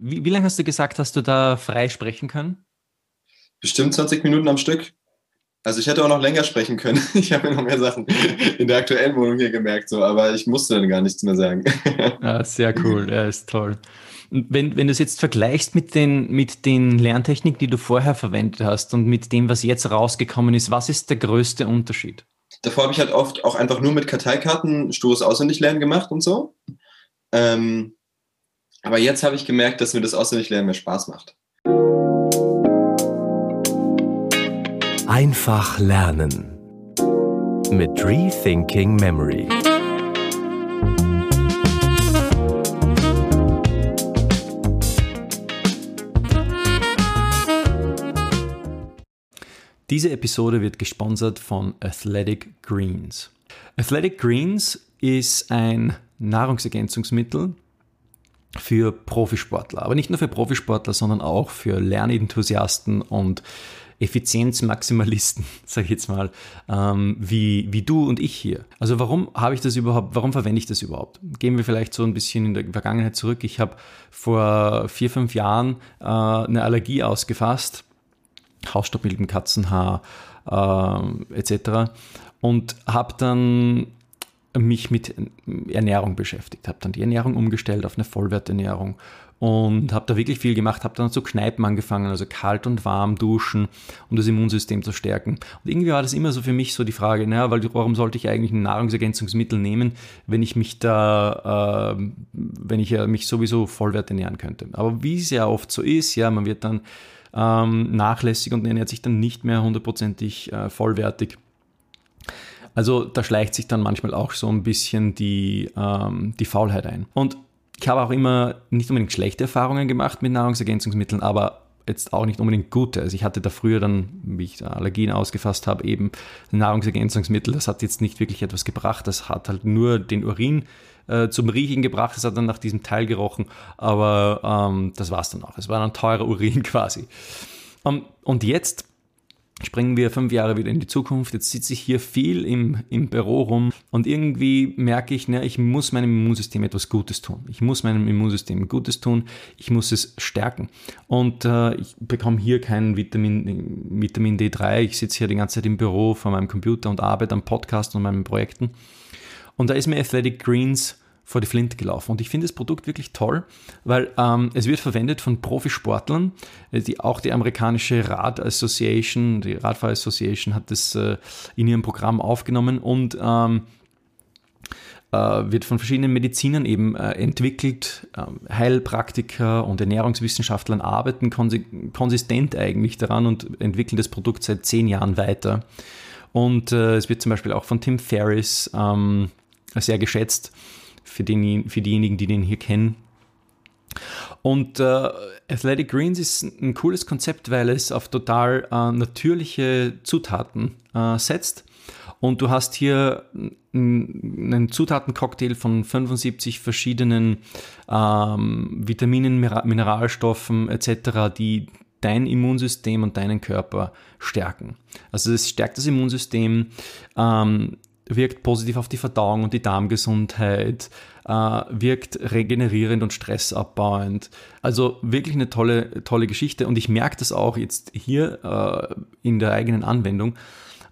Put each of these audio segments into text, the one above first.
Wie, wie lange hast du gesagt, hast du da frei sprechen können? Bestimmt 20 Minuten am Stück. Also ich hätte auch noch länger sprechen können. Ich habe mir noch mehr Sachen in der aktuellen Wohnung hier gemerkt, so, aber ich musste dann gar nichts mehr sagen. Ja, sehr cool, ja, ist toll. Und wenn, wenn du es jetzt vergleichst mit den, mit den Lerntechniken, die du vorher verwendet hast und mit dem, was jetzt rausgekommen ist, was ist der größte Unterschied? Davor habe ich halt oft auch einfach nur mit Karteikarten stures Auswendiglernen gemacht und so. Ähm, aber jetzt habe ich gemerkt, dass mir das Auswendiglernen mehr Spaß macht. Einfach lernen mit Rethinking Memory. Diese Episode wird gesponsert von Athletic Greens. Athletic Greens ist ein Nahrungsergänzungsmittel für Profisportler, aber nicht nur für Profisportler, sondern auch für Lernenthusiasten und Effizienzmaximalisten, sage ich jetzt mal, ähm, wie, wie du und ich hier. Also warum habe ich das überhaupt, warum verwende ich das überhaupt? Gehen wir vielleicht so ein bisschen in der Vergangenheit zurück. Ich habe vor vier, fünf Jahren äh, eine Allergie ausgefasst Hausstaub Katzenhaar äh, etc. Und habe dann mich mit Ernährung beschäftigt, habe dann die Ernährung umgestellt auf eine Vollwerternährung und habe da wirklich viel gemacht, habe dann zu Kneipen angefangen, also kalt und warm duschen, um das Immunsystem zu stärken. Und irgendwie war das immer so für mich so die Frage, naja, weil warum sollte ich eigentlich ein Nahrungsergänzungsmittel nehmen, wenn ich mich da, äh, wenn ich ja mich sowieso vollwert ernähren könnte. Aber wie es ja oft so ist, ja, man wird dann ähm, nachlässig und ernährt sich dann nicht mehr hundertprozentig äh, vollwertig. Also da schleicht sich dann manchmal auch so ein bisschen die, ähm, die Faulheit ein. Und ich habe auch immer nicht unbedingt schlechte Erfahrungen gemacht mit Nahrungsergänzungsmitteln, aber jetzt auch nicht unbedingt gute. Also ich hatte da früher dann, wie ich Allergien ausgefasst habe, eben Nahrungsergänzungsmittel. Das hat jetzt nicht wirklich etwas gebracht. Das hat halt nur den Urin äh, zum Riechen gebracht. Es hat dann nach diesem Teil gerochen, aber ähm, das war es dann auch. Es war ein teurer Urin quasi. Um, ähm, und jetzt springen wir fünf Jahre wieder in die Zukunft. Jetzt sitze ich hier viel im, im Büro rum und irgendwie merke ich, ne, ich muss meinem Immunsystem etwas Gutes tun. Ich muss meinem Immunsystem Gutes tun. Ich muss es stärken. Und äh, ich bekomme hier kein Vitamin, Vitamin D3. Ich sitze hier die ganze Zeit im Büro vor meinem Computer und arbeite am Podcast und meinen Projekten. Und da ist mir Athletic Greens vor die Flinte gelaufen. Und ich finde das Produkt wirklich toll, weil ähm, es wird verwendet von Profisportlern. Äh, die, auch die amerikanische Rad Association, die Radfahr Association hat das äh, in ihrem Programm aufgenommen und ähm, äh, wird von verschiedenen Medizinern eben äh, entwickelt. Ähm, Heilpraktiker und Ernährungswissenschaftlern arbeiten konsistent eigentlich daran und entwickeln das Produkt seit zehn Jahren weiter. Und es wird zum Beispiel auch von Tim Ferriss ähm, sehr geschätzt für, den, für diejenigen, die den hier kennen. Und äh, Athletic Greens ist ein cooles Konzept, weil es auf total äh, natürliche Zutaten äh, setzt. Und du hast hier einen Zutatencocktail von 75 verschiedenen ähm, Vitaminen, Mineralstoffen etc., die dein Immunsystem und deinen Körper stärken. Also es stärkt das Immunsystem, ähm, wirkt positiv auf die Verdauung und die Darmgesundheit, äh, wirkt regenerierend und stressabbauend. Also wirklich eine tolle, tolle Geschichte und ich merke das auch jetzt hier äh, in der eigenen Anwendung.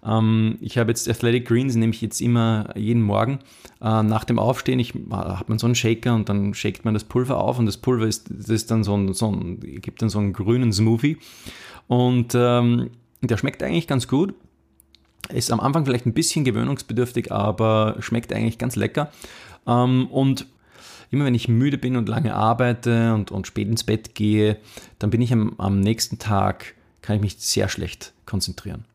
Ähm, ich habe jetzt Athletic Greens, nehme ich jetzt immer jeden Morgen äh, nach dem Aufstehen. Ich äh, hat man so einen Shaker und dann shakt man das Pulver auf und das Pulver ist, das ist dann so ein, so ein, gibt dann so einen grünen Smoothie und ähm, der schmeckt eigentlich ganz gut. Ist am Anfang vielleicht ein bisschen gewöhnungsbedürftig, aber schmeckt eigentlich ganz lecker. Ähm, und immer wenn ich müde bin und lange arbeite und, und spät ins Bett gehe, dann bin ich am, am nächsten Tag, kann ich mich sehr schlecht konzentrieren.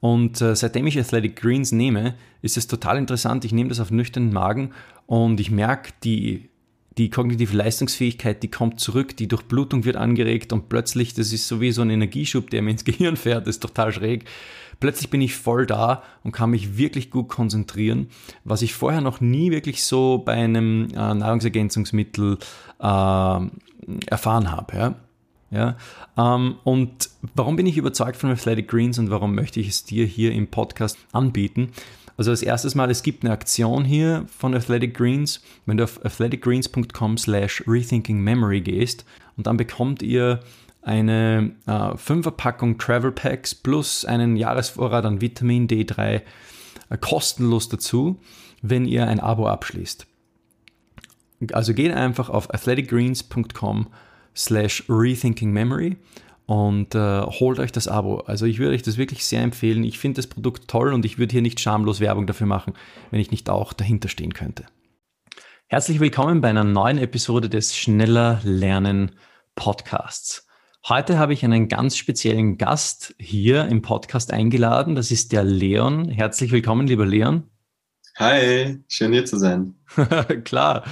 Und äh, seitdem ich Athletic Greens nehme, ist es total interessant. Ich nehme das auf nüchternen Magen und ich merke, die, die kognitive Leistungsfähigkeit, die kommt zurück, die Durchblutung wird angeregt und plötzlich, das ist so wie so ein Energieschub, der mir ins Gehirn fährt, das ist total schräg. Plötzlich bin ich voll da und kann mich wirklich gut konzentrieren, was ich vorher noch nie wirklich so bei einem äh, Nahrungsergänzungsmittel äh, erfahren habe. Ja? Ja, ähm, und warum bin ich überzeugt von Athletic Greens und warum möchte ich es dir hier im Podcast anbieten? Also als erstes Mal, es gibt eine Aktion hier von Athletic Greens. Wenn du auf athleticgreens.com slash rethinkingmemory gehst und dann bekommt ihr eine äh, Fünferpackung Travel Packs plus einen Jahresvorrat an Vitamin D3 äh, kostenlos dazu, wenn ihr ein Abo abschließt. Also geht einfach auf athleticgreens.com slash rethinkingmemory und äh, holt euch das Abo. Also ich würde euch das wirklich sehr empfehlen. Ich finde das Produkt toll und ich würde hier nicht schamlos Werbung dafür machen, wenn ich nicht auch dahinter stehen könnte. Herzlich willkommen bei einer neuen Episode des Schneller Lernen Podcasts. Heute habe ich einen ganz speziellen Gast hier im Podcast eingeladen. Das ist der Leon. Herzlich willkommen, lieber Leon. Hi, schön hier zu sein. Klar.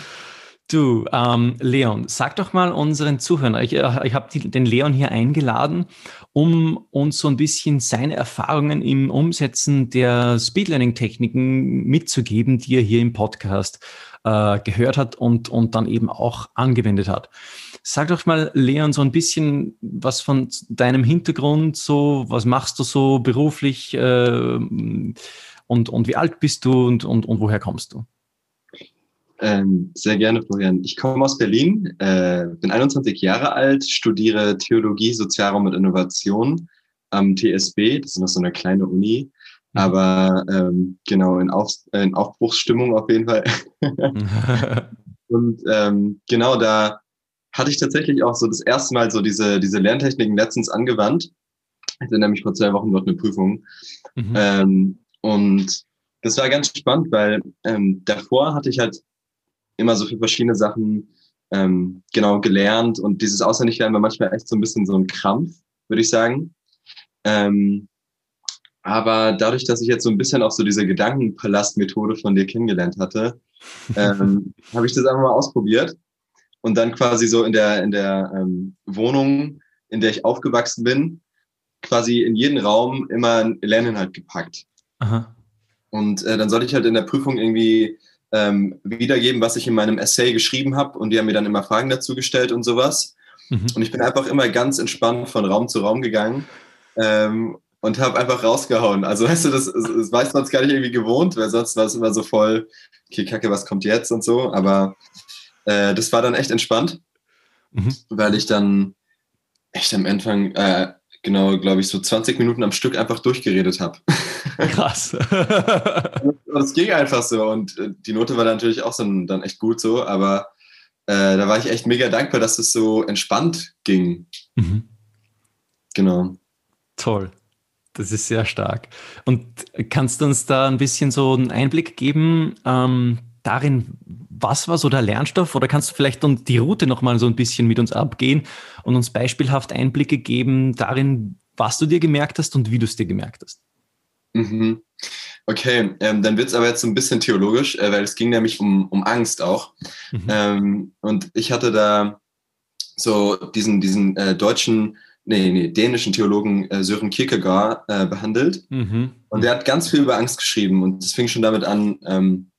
Du, ähm, Leon, sag doch mal unseren Zuhörern, ich, äh, ich habe den Leon hier eingeladen, um uns so ein bisschen seine Erfahrungen im Umsetzen der Speedlearning-Techniken mitzugeben, die er hier im Podcast äh, gehört hat und, und dann eben auch angewendet hat. Sag doch mal, Leon, so ein bisschen was von deinem Hintergrund, so, was machst du so beruflich äh, und, und wie alt bist du und, und, und woher kommst du? Ähm, sehr gerne, Florian. Ich komme aus Berlin, äh, bin 21 Jahre alt, studiere Theologie, Sozialraum und Innovation am TSB. Das ist noch so eine kleine Uni, mhm. aber ähm, genau in, Auf, in Aufbruchsstimmung auf jeden Fall. und ähm, genau da hatte ich tatsächlich auch so das erste Mal so diese, diese Lerntechniken letztens angewandt. Ich hatte nämlich vor zwei Wochen dort eine Prüfung. Mhm. Ähm, und das war ganz spannend, weil ähm, davor hatte ich halt immer so für verschiedene Sachen ähm, genau gelernt und dieses Auswendiglernen war manchmal echt so ein bisschen so ein Krampf, würde ich sagen. Ähm, aber dadurch, dass ich jetzt so ein bisschen auch so diese Gedankenpalast-Methode von dir kennengelernt hatte, ähm, habe ich das einfach mal ausprobiert und dann quasi so in der in der ähm, Wohnung, in der ich aufgewachsen bin, quasi in jeden Raum immer ein Lerninhalt gepackt. Aha. Und äh, dann sollte ich halt in der Prüfung irgendwie ähm, wiedergeben, was ich in meinem Essay geschrieben habe. Und die haben mir dann immer Fragen dazu gestellt und sowas. Mhm. Und ich bin einfach immer ganz entspannt von Raum zu Raum gegangen ähm, und habe einfach rausgehauen. Also weißt du, das, das weiß man gar nicht irgendwie gewohnt, weil sonst war es immer so voll, okay, Kacke, was kommt jetzt und so. Aber äh, das war dann echt entspannt, mhm. weil ich dann echt am Anfang, äh, genau, glaube ich, so 20 Minuten am Stück einfach durchgeredet habe. Krass. das ging einfach so und äh, die Note war natürlich auch so, dann echt gut so, aber äh, da war ich echt mega dankbar, dass es so entspannt ging. Mhm. Genau. Toll. Das ist sehr stark. Und kannst du uns da ein bisschen so einen Einblick geben ähm, darin, was war so der Lernstoff? Oder kannst du vielleicht die Route nochmal so ein bisschen mit uns abgehen und uns beispielhaft Einblicke geben darin, was du dir gemerkt hast und wie du es dir gemerkt hast? Mhm. Okay, ähm, dann wird es aber jetzt so ein bisschen theologisch, äh, weil es ging nämlich um, um Angst auch. Mhm. Ähm, und ich hatte da so diesen, diesen äh, deutschen, nee, nee, dänischen Theologen äh, Sören Kierkegaard äh, behandelt. Mhm. Und der hat ganz viel über Angst geschrieben. Und es fing schon damit an, ähm,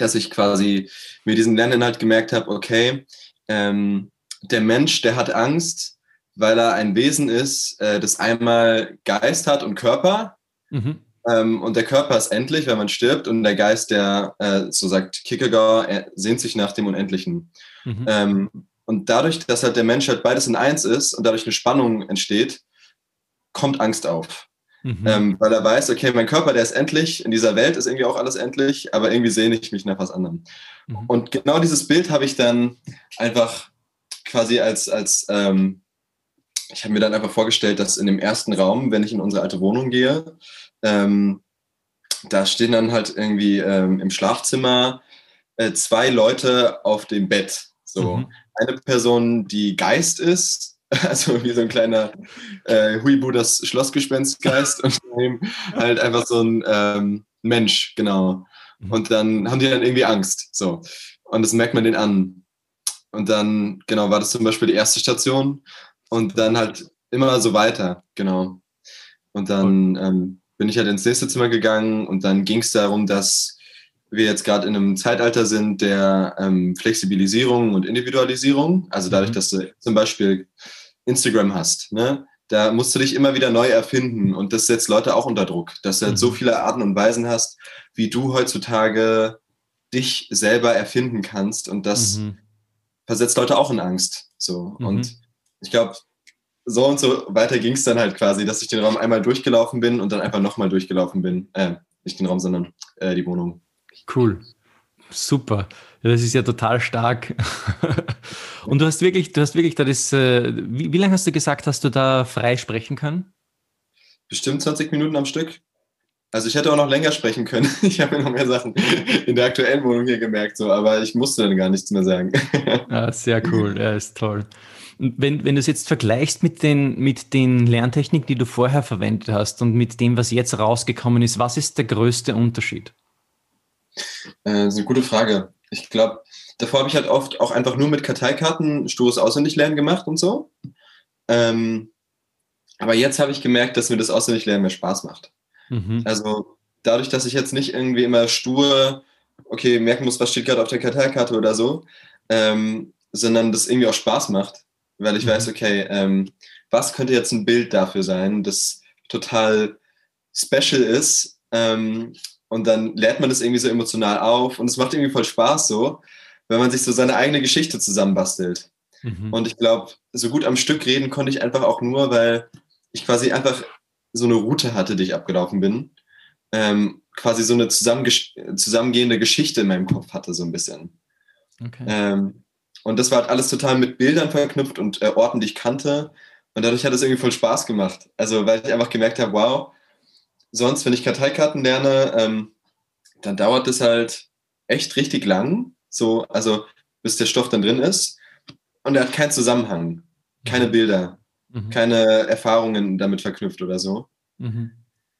dass ich quasi mir diesen Lerninhalt gemerkt habe, okay, ähm, der Mensch, der hat Angst, weil er ein Wesen ist, äh, das einmal Geist hat und Körper. Mhm. Ähm, und der Körper ist endlich, wenn man stirbt, und der Geist, der, äh, so sagt Kierkegaard, er sehnt sich nach dem Unendlichen. Mhm. Ähm, und dadurch, dass halt der Mensch halt beides in eins ist und dadurch eine Spannung entsteht, kommt Angst auf. Mhm. Ähm, weil er weiß, okay, mein Körper, der ist endlich, in dieser Welt ist irgendwie auch alles endlich, aber irgendwie sehne ich mich nach was anderem. Mhm. Und genau dieses Bild habe ich dann einfach quasi als, als ähm, ich habe mir dann einfach vorgestellt, dass in dem ersten Raum, wenn ich in unsere alte Wohnung gehe, ähm, da stehen dann halt irgendwie ähm, im Schlafzimmer äh, zwei Leute auf dem Bett. So mhm. eine Person, die Geist ist, also wie so ein kleiner äh, Huibu, das Schlossgespenstgeist und halt einfach so ein ähm, Mensch, genau. Mhm. Und dann haben die dann irgendwie Angst. So. Und das merkt man den an. Und dann, genau, war das zum Beispiel die erste Station. Und dann halt immer so weiter, genau. Und dann ähm, bin ich halt ins nächste Zimmer gegangen und dann ging es darum, dass wir jetzt gerade in einem Zeitalter sind der ähm, Flexibilisierung und Individualisierung. Also dadurch, mhm. dass du zum Beispiel Instagram hast, ne? da musst du dich immer wieder neu erfinden und das setzt Leute auch unter Druck, dass du halt so mhm. viele Arten und Weisen hast, wie du heutzutage dich selber erfinden kannst und das mhm. versetzt Leute auch in Angst. So mhm. und ich glaube, so und so weiter ging es dann halt quasi, dass ich den Raum einmal durchgelaufen bin und dann einfach nochmal durchgelaufen bin. Äh, nicht den Raum, sondern äh, die Wohnung. Cool. Super. Ja, das ist ja total stark. und du hast wirklich, du hast wirklich da das, äh, wie, wie lange hast du gesagt, hast du da frei sprechen können? Bestimmt 20 Minuten am Stück. Also ich hätte auch noch länger sprechen können. Ich habe mir noch mehr Sachen in der aktuellen Wohnung hier gemerkt, so, aber ich musste dann gar nichts mehr sagen. Ja, sehr cool, ja, ist toll. Wenn, wenn du es jetzt vergleichst mit den, mit den Lerntechniken, die du vorher verwendet hast und mit dem, was jetzt rausgekommen ist, was ist der größte Unterschied? Äh, das ist eine gute Frage. Ich glaube, davor habe ich halt oft auch einfach nur mit Karteikarten stures Auswendiglernen gemacht und so. Ähm, aber jetzt habe ich gemerkt, dass mir das Auswendiglernen mehr Spaß macht. Mhm. Also dadurch, dass ich jetzt nicht irgendwie immer stur, okay, merken muss, was steht gerade auf der Karteikarte oder so, ähm, sondern das irgendwie auch Spaß macht weil ich mhm. weiß, okay, ähm, was könnte jetzt ein Bild dafür sein, das total special ist. Ähm, und dann lädt man das irgendwie so emotional auf und es macht irgendwie voll Spaß so, wenn man sich so seine eigene Geschichte zusammenbastelt. Mhm. Und ich glaube, so gut am Stück reden konnte ich einfach auch nur, weil ich quasi einfach so eine Route hatte, die ich abgelaufen bin. Ähm, quasi so eine zusammengehende Geschichte in meinem Kopf hatte, so ein bisschen. Okay. Ähm, und das war halt alles total mit Bildern verknüpft und äh, Orten, die ich kannte. Und dadurch hat es irgendwie voll Spaß gemacht. Also, weil ich einfach gemerkt habe, wow, sonst, wenn ich Karteikarten lerne, ähm, dann dauert es halt echt richtig lang. So, also, bis der Stoff dann drin ist. Und er hat keinen Zusammenhang, keine mhm. Bilder, mhm. keine Erfahrungen damit verknüpft oder so. Mhm.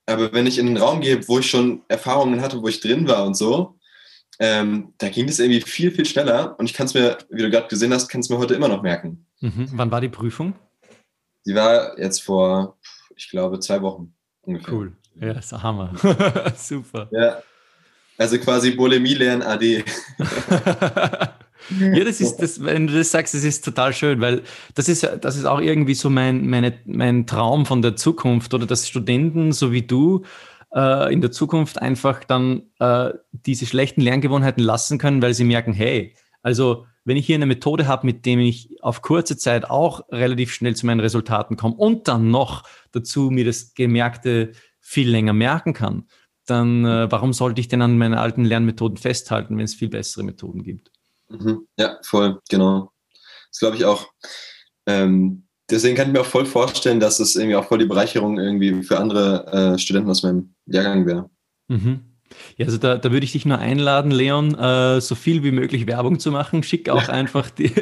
Aber wenn ich in einen Raum gehe, wo ich schon Erfahrungen hatte, wo ich drin war und so, ähm, da ging es irgendwie viel, viel schneller und ich kann es mir, wie du gerade gesehen hast, kann es mir heute immer noch merken. Mhm. Wann war die Prüfung? Sie war jetzt vor, ich glaube, zwei Wochen ungefähr. Cool. Ja, ist Hammer. Super. Ja. Also quasi Bulimie lernen AD. ja, das ist, das, wenn du das sagst, das ist total schön, weil das ist, das ist auch irgendwie so mein, meine, mein Traum von der Zukunft oder dass Studenten so wie du äh, in der Zukunft einfach dann äh, diese schlechten Lerngewohnheiten lassen können, weil sie merken, hey, also wenn ich hier eine Methode habe, mit dem ich auf kurze Zeit auch relativ schnell zu meinen Resultaten komme und dann noch dazu mir das Gemerkte viel länger merken kann, dann äh, warum sollte ich denn an meinen alten Lernmethoden festhalten, wenn es viel bessere Methoden gibt? Mhm. Ja, voll, genau. Das glaube ich auch. Ähm, deswegen kann ich mir auch voll vorstellen, dass es irgendwie auch voll die Bereicherung irgendwie für andere äh, Studenten aus meinem Jahrgang wäre. Mhm. Ja, also da, da würde ich dich nur einladen, Leon, äh, so viel wie möglich Werbung zu machen. Schick auch einfach die,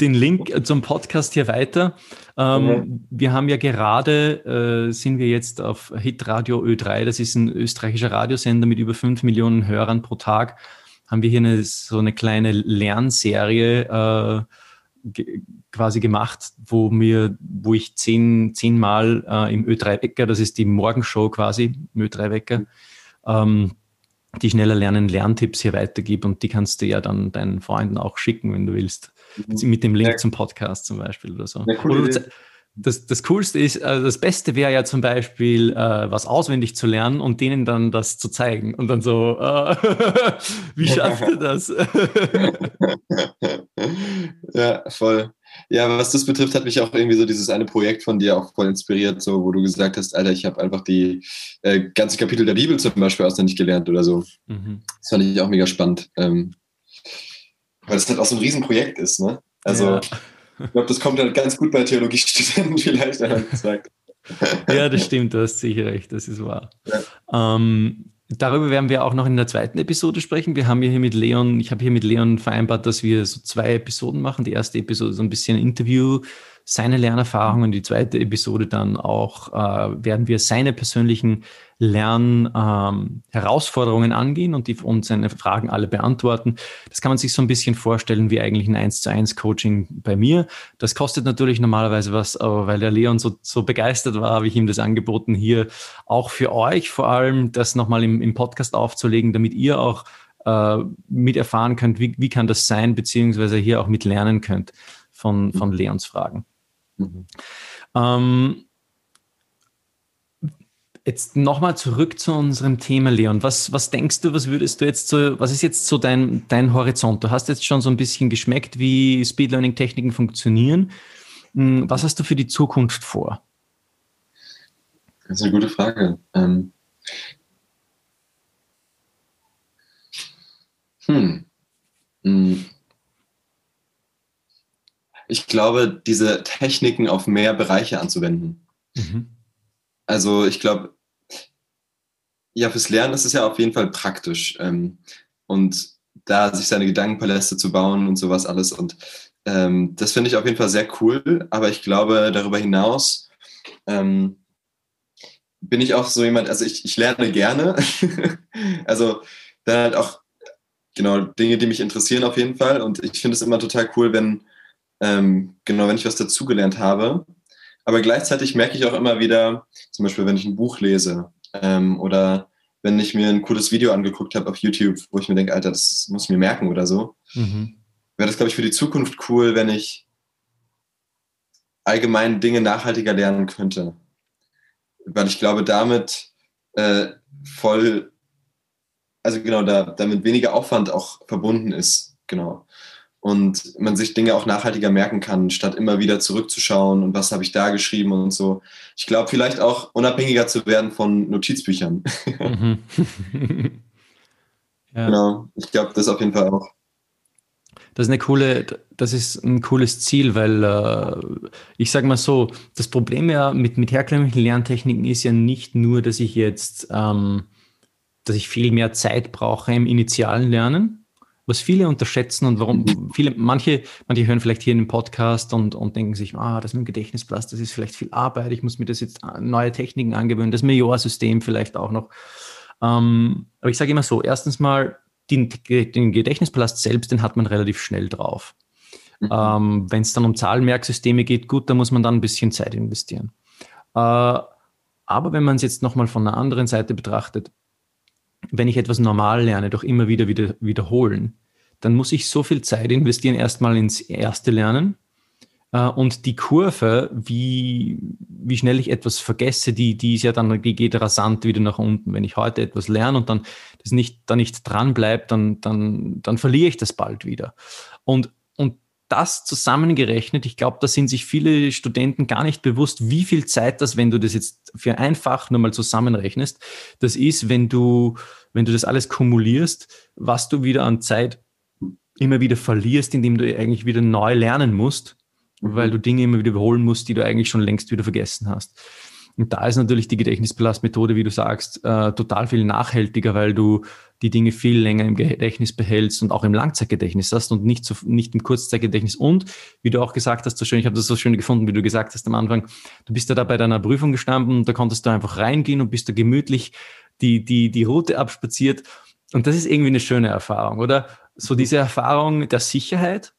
den Link zum Podcast hier weiter. Ähm, mhm. Wir haben ja gerade, äh, sind wir jetzt auf Hitradio Ö3, das ist ein österreichischer Radiosender mit über fünf Millionen Hörern pro Tag, haben wir hier eine, so eine kleine Lernserie äh, quasi gemacht, wo mir, wo ich zehn, zehnmal äh, im Ö3-Wecker, das ist die Morgenshow quasi, im Ö3-Wecker, ähm, die schneller lernen Lerntipps hier weitergebe und die kannst du ja dann deinen Freunden auch schicken, wenn du willst. Mhm. Mit dem Link ja. zum Podcast zum Beispiel oder so. Ja, das, das Coolste ist, also das Beste wäre ja zum Beispiel, äh, was auswendig zu lernen und denen dann das zu zeigen. Und dann so, äh, wie schafft ihr das? ja, voll. Ja, was das betrifft, hat mich auch irgendwie so dieses eine Projekt von dir auch voll inspiriert, so wo du gesagt hast, Alter, ich habe einfach die äh, ganze Kapitel der Bibel zum Beispiel auswendig gelernt oder so. Mhm. Das fand ich auch mega spannend. Ähm, weil es halt auch so ein Riesenprojekt ist, ne? Also ja. Ich glaube, das kommt halt ganz gut bei Theologiestudenten vielleicht gesagt. ja, das stimmt, du hast sicher recht, das ist wahr. Ja. Ähm, darüber werden wir auch noch in der zweiten Episode sprechen. Wir haben hier mit Leon, ich habe hier mit Leon vereinbart, dass wir so zwei Episoden machen. Die erste Episode so ein bisschen Interview, seine Lernerfahrungen. Die zweite Episode dann auch äh, werden wir seine persönlichen Lernherausforderungen ähm, angehen und die und seine Fragen alle beantworten. Das kann man sich so ein bisschen vorstellen wie eigentlich ein 1 zu 1 Coaching bei mir. Das kostet natürlich normalerweise was, aber weil der Leon so, so begeistert war, habe ich ihm das angeboten, hier auch für euch vor allem das nochmal im, im Podcast aufzulegen, damit ihr auch äh, mit erfahren könnt, wie, wie kann das sein, beziehungsweise hier auch mit lernen könnt von, von Leons Fragen. Mhm. Ähm, Jetzt nochmal zurück zu unserem Thema, Leon. Was, was denkst du, was würdest du jetzt so, was ist jetzt so dein, dein Horizont? Du hast jetzt schon so ein bisschen geschmeckt, wie Speed Learning Techniken funktionieren. Hm, was hast du für die Zukunft vor? Das ist eine gute Frage. Ähm hm. hm. Ich glaube, diese Techniken auf mehr Bereiche anzuwenden. Mhm. Also ich glaube, ja, fürs Lernen ist es ja auf jeden Fall praktisch. Ähm, und da sich seine Gedankenpaläste zu bauen und sowas alles. Und ähm, das finde ich auf jeden Fall sehr cool. Aber ich glaube, darüber hinaus ähm, bin ich auch so jemand, also ich, ich lerne gerne. also dann halt auch, genau, Dinge, die mich interessieren auf jeden Fall. Und ich finde es immer total cool, wenn, ähm, genau, wenn ich was dazugelernt habe. Aber gleichzeitig merke ich auch immer wieder, zum Beispiel, wenn ich ein Buch lese ähm, oder wenn ich mir ein cooles Video angeguckt habe auf YouTube, wo ich mir denke, Alter, das muss ich mir merken oder so, mhm. wäre das, glaube ich, für die Zukunft cool, wenn ich allgemein Dinge nachhaltiger lernen könnte. Weil ich glaube, damit äh, voll, also genau, da, damit weniger Aufwand auch verbunden ist. Genau und man sich Dinge auch nachhaltiger merken kann, statt immer wieder zurückzuschauen und was habe ich da geschrieben und so. Ich glaube, vielleicht auch unabhängiger zu werden von Notizbüchern. Mhm. ja. Genau, ich glaube, das auf jeden Fall auch. Das ist eine coole, das ist ein cooles Ziel, weil äh, ich sage mal so, das Problem ja mit, mit herkömmlichen Lerntechniken ist ja nicht nur, dass ich jetzt, ähm, dass ich viel mehr Zeit brauche im initialen Lernen, was viele unterschätzen und warum mhm. viele, manche, manche hören vielleicht hier in den Podcast und, und denken sich, ah, das mit dem Gedächtnisplatz, das ist vielleicht viel Arbeit, ich muss mir das jetzt neue Techniken angewöhnen, das Major-System vielleicht auch noch. Ähm, aber ich sage immer so, erstens mal, den, den Gedächtnispalast selbst, den hat man relativ schnell drauf. Mhm. Ähm, Wenn es dann um Zahlenmerksysteme geht, gut, da muss man dann ein bisschen Zeit investieren. Äh, aber wenn man es jetzt nochmal von einer anderen Seite betrachtet, wenn ich etwas normal lerne, doch immer wieder, wieder wiederholen, dann muss ich so viel Zeit investieren, erstmal ins erste Lernen. Äh, und die Kurve, wie, wie schnell ich etwas vergesse, die, die ist ja dann, die geht rasant wieder nach unten. Wenn ich heute etwas lerne und dann das nicht, da nicht dran dann, dann, dann verliere ich das bald wieder. Und das zusammengerechnet, ich glaube, da sind sich viele Studenten gar nicht bewusst, wie viel Zeit das, wenn du das jetzt für einfach nur mal zusammenrechnest, das ist, wenn du, wenn du das alles kumulierst, was du wieder an Zeit immer wieder verlierst, indem du eigentlich wieder neu lernen musst, mhm. weil du Dinge immer wieder wiederholen musst, die du eigentlich schon längst wieder vergessen hast. Und da ist natürlich die Gedächtnispalastmethode, wie du sagst, äh, total viel nachhaltiger, weil du die Dinge viel länger im Gedächtnis behältst und auch im Langzeitgedächtnis hast und nicht, so, nicht im Kurzzeitgedächtnis. Und wie du auch gesagt hast, so schön, ich habe das so schön gefunden, wie du gesagt hast am Anfang, du bist ja da bei deiner Prüfung gestanden da konntest du einfach reingehen und bist da gemütlich die, die, die Route abspaziert. Und das ist irgendwie eine schöne Erfahrung, oder? So diese Erfahrung der Sicherheit,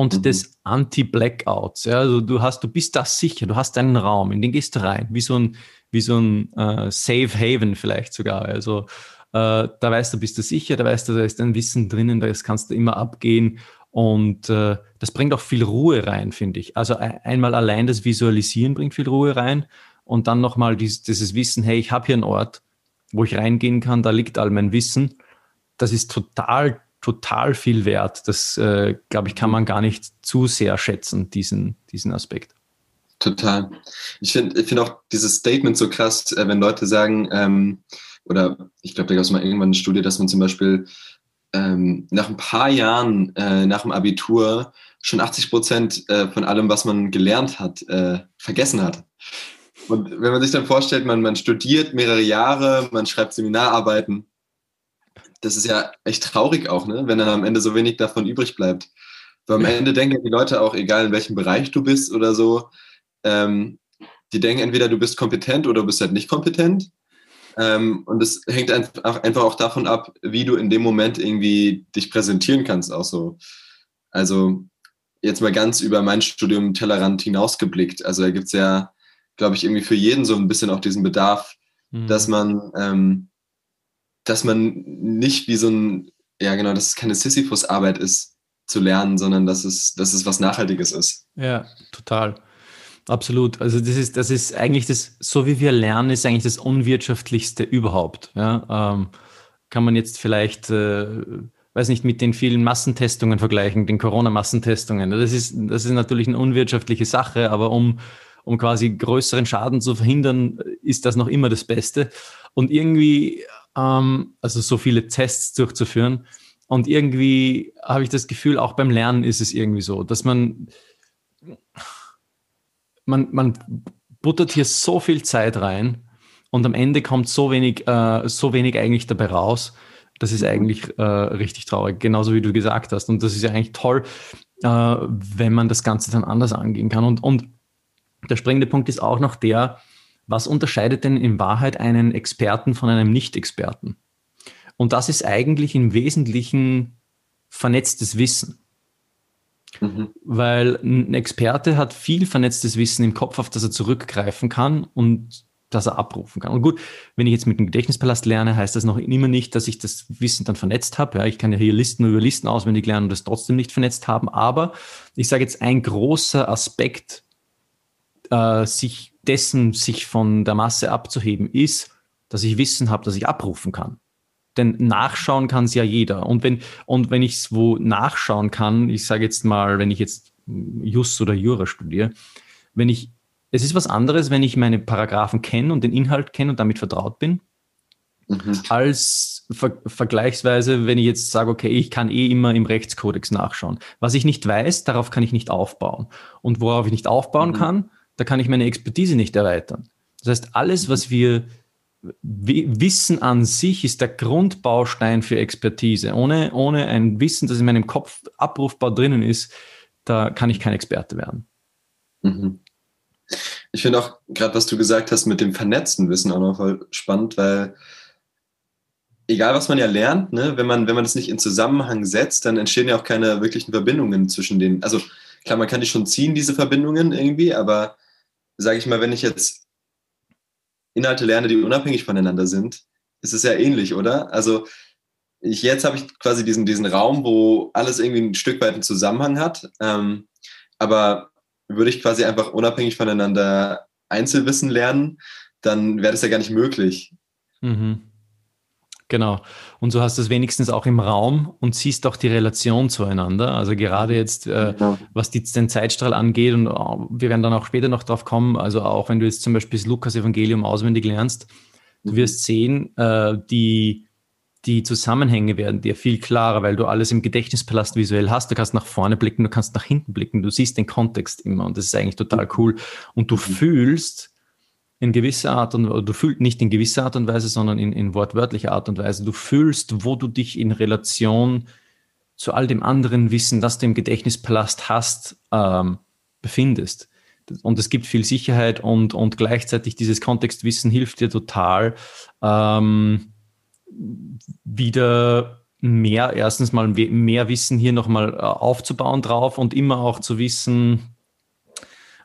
und mhm. des Anti-Blackouts. Ja, also du hast, du bist da sicher, du hast einen Raum, in den gehst du rein, wie so ein, wie so ein äh, Safe Haven vielleicht sogar. Also äh, da weißt du, bist du sicher, da weißt du, da ist ein Wissen drinnen, das kannst du immer abgehen. Und äh, das bringt auch viel Ruhe rein, finde ich. Also einmal allein das Visualisieren bringt viel Ruhe rein und dann nochmal dieses, dieses Wissen, hey, ich habe hier einen Ort, wo ich reingehen kann, da liegt all mein Wissen. Das ist total total viel wert. Das, äh, glaube ich, kann man gar nicht zu sehr schätzen, diesen, diesen Aspekt. Total. Ich finde ich find auch dieses Statement so krass, äh, wenn Leute sagen, ähm, oder ich glaube, da gab es mal irgendwann eine Studie, dass man zum Beispiel ähm, nach ein paar Jahren äh, nach dem Abitur schon 80 Prozent äh, von allem, was man gelernt hat, äh, vergessen hat. Und wenn man sich dann vorstellt, man, man studiert mehrere Jahre, man schreibt Seminararbeiten, das ist ja echt traurig auch, ne? wenn dann am Ende so wenig davon übrig bleibt. Weil am Ende denken die Leute auch, egal in welchem Bereich du bist oder so, ähm, die denken entweder du bist kompetent oder du bist halt nicht kompetent. Ähm, und es hängt einfach, einfach auch davon ab, wie du in dem Moment irgendwie dich präsentieren kannst, auch so. Also jetzt mal ganz über mein Studium Tellerrand hinausgeblickt. Also da gibt es ja, glaube ich, irgendwie für jeden so ein bisschen auch diesen Bedarf, mhm. dass man ähm, dass man nicht wie so ein, ja genau, dass es keine Sisyphus-Arbeit ist, zu lernen, sondern dass es, dass es was Nachhaltiges ist. Ja, total. Absolut. Also das ist, das ist eigentlich das, so wie wir lernen, ist eigentlich das unwirtschaftlichste überhaupt. Ja? Ähm, kann man jetzt vielleicht, äh, weiß nicht, mit den vielen Massentestungen vergleichen, den Corona-Massentestungen. Das ist, das ist natürlich eine unwirtschaftliche Sache, aber um, um quasi größeren Schaden zu verhindern, ist das noch immer das Beste. Und irgendwie, ähm, also so viele Tests durchzuführen. Und irgendwie habe ich das Gefühl, auch beim Lernen ist es irgendwie so, dass man man, man buttert hier so viel Zeit rein und am Ende kommt so wenig, äh, so wenig eigentlich dabei raus. Das ist eigentlich äh, richtig traurig, genauso wie du gesagt hast. Und das ist ja eigentlich toll, äh, wenn man das Ganze dann anders angehen kann. Und, und der springende Punkt ist auch noch der, was unterscheidet denn in Wahrheit einen Experten von einem Nicht-Experten? Und das ist eigentlich im Wesentlichen vernetztes Wissen. Mhm. Weil ein Experte hat viel vernetztes Wissen im Kopf, auf das er zurückgreifen kann und das er abrufen kann. Und gut, wenn ich jetzt mit dem Gedächtnispalast lerne, heißt das noch immer nicht, dass ich das Wissen dann vernetzt habe. Ja, ich kann ja hier Listen über Listen auswendig lernen und das trotzdem nicht vernetzt haben. Aber ich sage jetzt, ein großer Aspekt, äh, sich dessen, sich von der Masse abzuheben, ist, dass ich Wissen habe, das ich abrufen kann. Denn nachschauen kann es ja jeder. Und wenn, und wenn ich es wo nachschauen kann, ich sage jetzt mal, wenn ich jetzt Jus oder Jura studiere, wenn ich, es ist was anderes, wenn ich meine Paragraphen kenne und den Inhalt kenne und damit vertraut bin, mhm. als ver vergleichsweise, wenn ich jetzt sage, okay, ich kann eh immer im Rechtskodex nachschauen. Was ich nicht weiß, darauf kann ich nicht aufbauen. Und worauf ich nicht aufbauen mhm. kann, da kann ich meine Expertise nicht erweitern. Das heißt, alles, was wir Wissen an sich ist der Grundbaustein für Expertise. Ohne, ohne ein Wissen, das in meinem Kopf abrufbar drinnen ist, da kann ich kein Experte werden. Mhm. Ich finde auch gerade, was du gesagt hast mit dem vernetzten Wissen auch noch voll spannend, weil egal was man ja lernt, ne, wenn man, wenn man das nicht in Zusammenhang setzt, dann entstehen ja auch keine wirklichen Verbindungen zwischen den. Also klar, man kann die schon ziehen, diese Verbindungen irgendwie, aber sage ich mal, wenn ich jetzt Inhalte lerne, die unabhängig voneinander sind, ist es ja ähnlich, oder? Also ich, jetzt habe ich quasi diesen, diesen Raum, wo alles irgendwie ein Stück weit einen Zusammenhang hat. Ähm, aber würde ich quasi einfach unabhängig voneinander Einzelwissen lernen, dann wäre das ja gar nicht möglich. Mhm. Genau. Und so hast du es wenigstens auch im Raum und siehst auch die Relation zueinander. Also gerade jetzt, äh, ja. was die, den Zeitstrahl angeht, und uh, wir werden dann auch später noch drauf kommen, also auch wenn du jetzt zum Beispiel das Lukas-Evangelium auswendig lernst, mhm. du wirst sehen, äh, die, die Zusammenhänge werden dir viel klarer, weil du alles im Gedächtnispalast visuell hast. Du kannst nach vorne blicken, du kannst nach hinten blicken, du siehst den Kontext immer und das ist eigentlich total mhm. cool. Und du mhm. fühlst, in gewisser Art und oder du fühlst nicht in gewisser Art und Weise, sondern in, in wortwörtlicher Art und Weise. Du fühlst, wo du dich in Relation zu all dem anderen Wissen, das du im Gedächtnispalast hast, ähm, befindest. Und es gibt viel Sicherheit und, und gleichzeitig dieses Kontextwissen hilft dir total, ähm, wieder mehr, erstens mal mehr Wissen hier nochmal äh, aufzubauen drauf und immer auch zu wissen,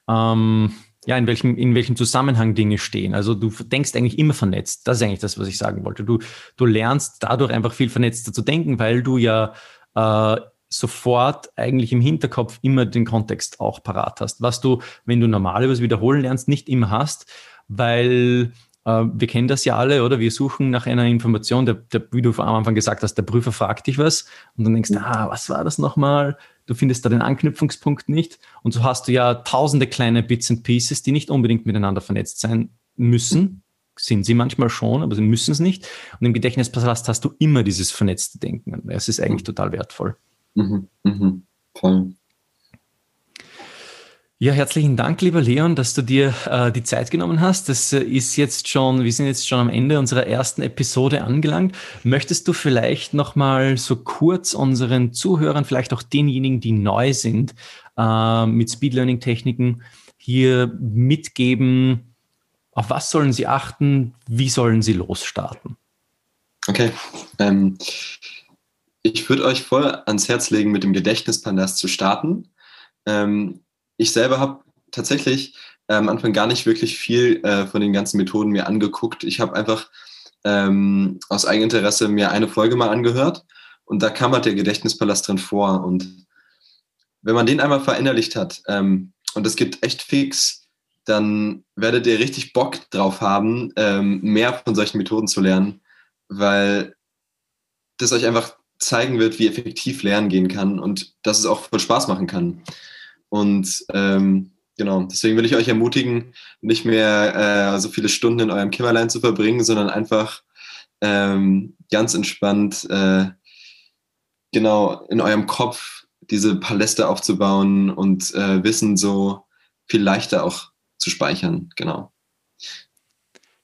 ähm, ja, in welchem, in welchem Zusammenhang Dinge stehen. Also du denkst eigentlich immer vernetzt. Das ist eigentlich das, was ich sagen wollte. Du, du lernst dadurch einfach viel vernetzter zu denken, weil du ja äh, sofort eigentlich im Hinterkopf immer den Kontext auch parat hast, was du, wenn du normal übers Wiederholen lernst, nicht immer hast, weil wir kennen das ja alle, oder? Wir suchen nach einer Information, der, der, wie du am Anfang gesagt hast, der Prüfer fragt dich was und dann denkst du, ah, was war das nochmal? du findest da den Anknüpfungspunkt nicht. Und so hast du ja tausende kleine Bits and Pieces, die nicht unbedingt miteinander vernetzt sein müssen. Sind sie manchmal schon, aber sie müssen es nicht. Und im Gedächtnispalast hast du immer dieses vernetzte Denken. Es ist eigentlich total wertvoll. Mhm, mhm, voll. Ja, herzlichen Dank, lieber Leon, dass du dir äh, die Zeit genommen hast. Das äh, ist jetzt schon, wir sind jetzt schon am Ende unserer ersten Episode angelangt. Möchtest du vielleicht noch mal so kurz unseren Zuhörern, vielleicht auch denjenigen, die neu sind äh, mit Speed Learning Techniken, hier mitgeben, auf was sollen sie achten, wie sollen sie losstarten? Okay. Ähm, ich würde euch voll ans Herz legen, mit dem Gedächtnispalast zu starten. Ähm, ich selber habe tatsächlich äh, am Anfang gar nicht wirklich viel äh, von den ganzen Methoden mir angeguckt. Ich habe einfach ähm, aus Eigeninteresse mir eine Folge mal angehört und da kam halt der Gedächtnispalast drin vor. Und wenn man den einmal verinnerlicht hat, ähm, und es gibt echt fix dann werdet ihr richtig Bock drauf haben, ähm, mehr von solchen Methoden zu lernen, weil das euch einfach zeigen wird, wie effektiv Lernen gehen kann und dass es auch voll Spaß machen kann. Und ähm, genau, deswegen will ich euch ermutigen, nicht mehr äh, so viele Stunden in eurem Kämmerlein zu verbringen, sondern einfach ähm, ganz entspannt, äh, genau, in eurem Kopf diese Paläste aufzubauen und äh, Wissen so viel leichter auch zu speichern. Genau.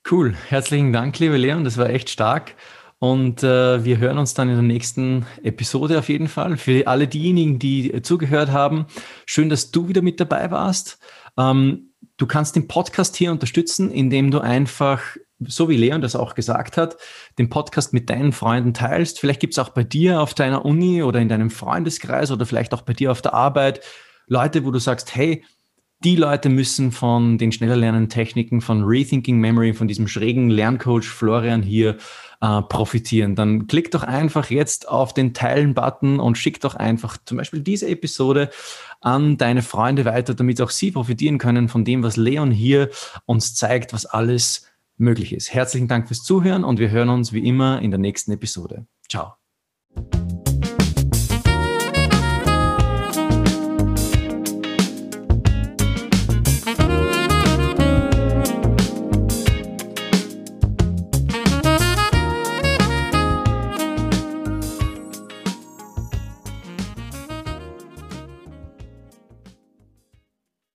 Cool. Herzlichen Dank, liebe Leon. Das war echt stark. Und äh, wir hören uns dann in der nächsten Episode auf jeden Fall. Für alle diejenigen, die zugehört haben, schön, dass du wieder mit dabei warst. Ähm, du kannst den Podcast hier unterstützen, indem du einfach, so wie Leon das auch gesagt hat, den Podcast mit deinen Freunden teilst. Vielleicht gibt es auch bei dir auf deiner Uni oder in deinem Freundeskreis oder vielleicht auch bei dir auf der Arbeit Leute, wo du sagst, hey, die Leute müssen von den schneller lernenden Techniken, von Rethinking Memory, von diesem schrägen Lerncoach Florian hier äh, profitieren. Dann klick doch einfach jetzt auf den Teilen-Button und schick doch einfach zum Beispiel diese Episode an deine Freunde weiter, damit auch sie profitieren können von dem, was Leon hier uns zeigt, was alles möglich ist. Herzlichen Dank fürs Zuhören und wir hören uns wie immer in der nächsten Episode. Ciao.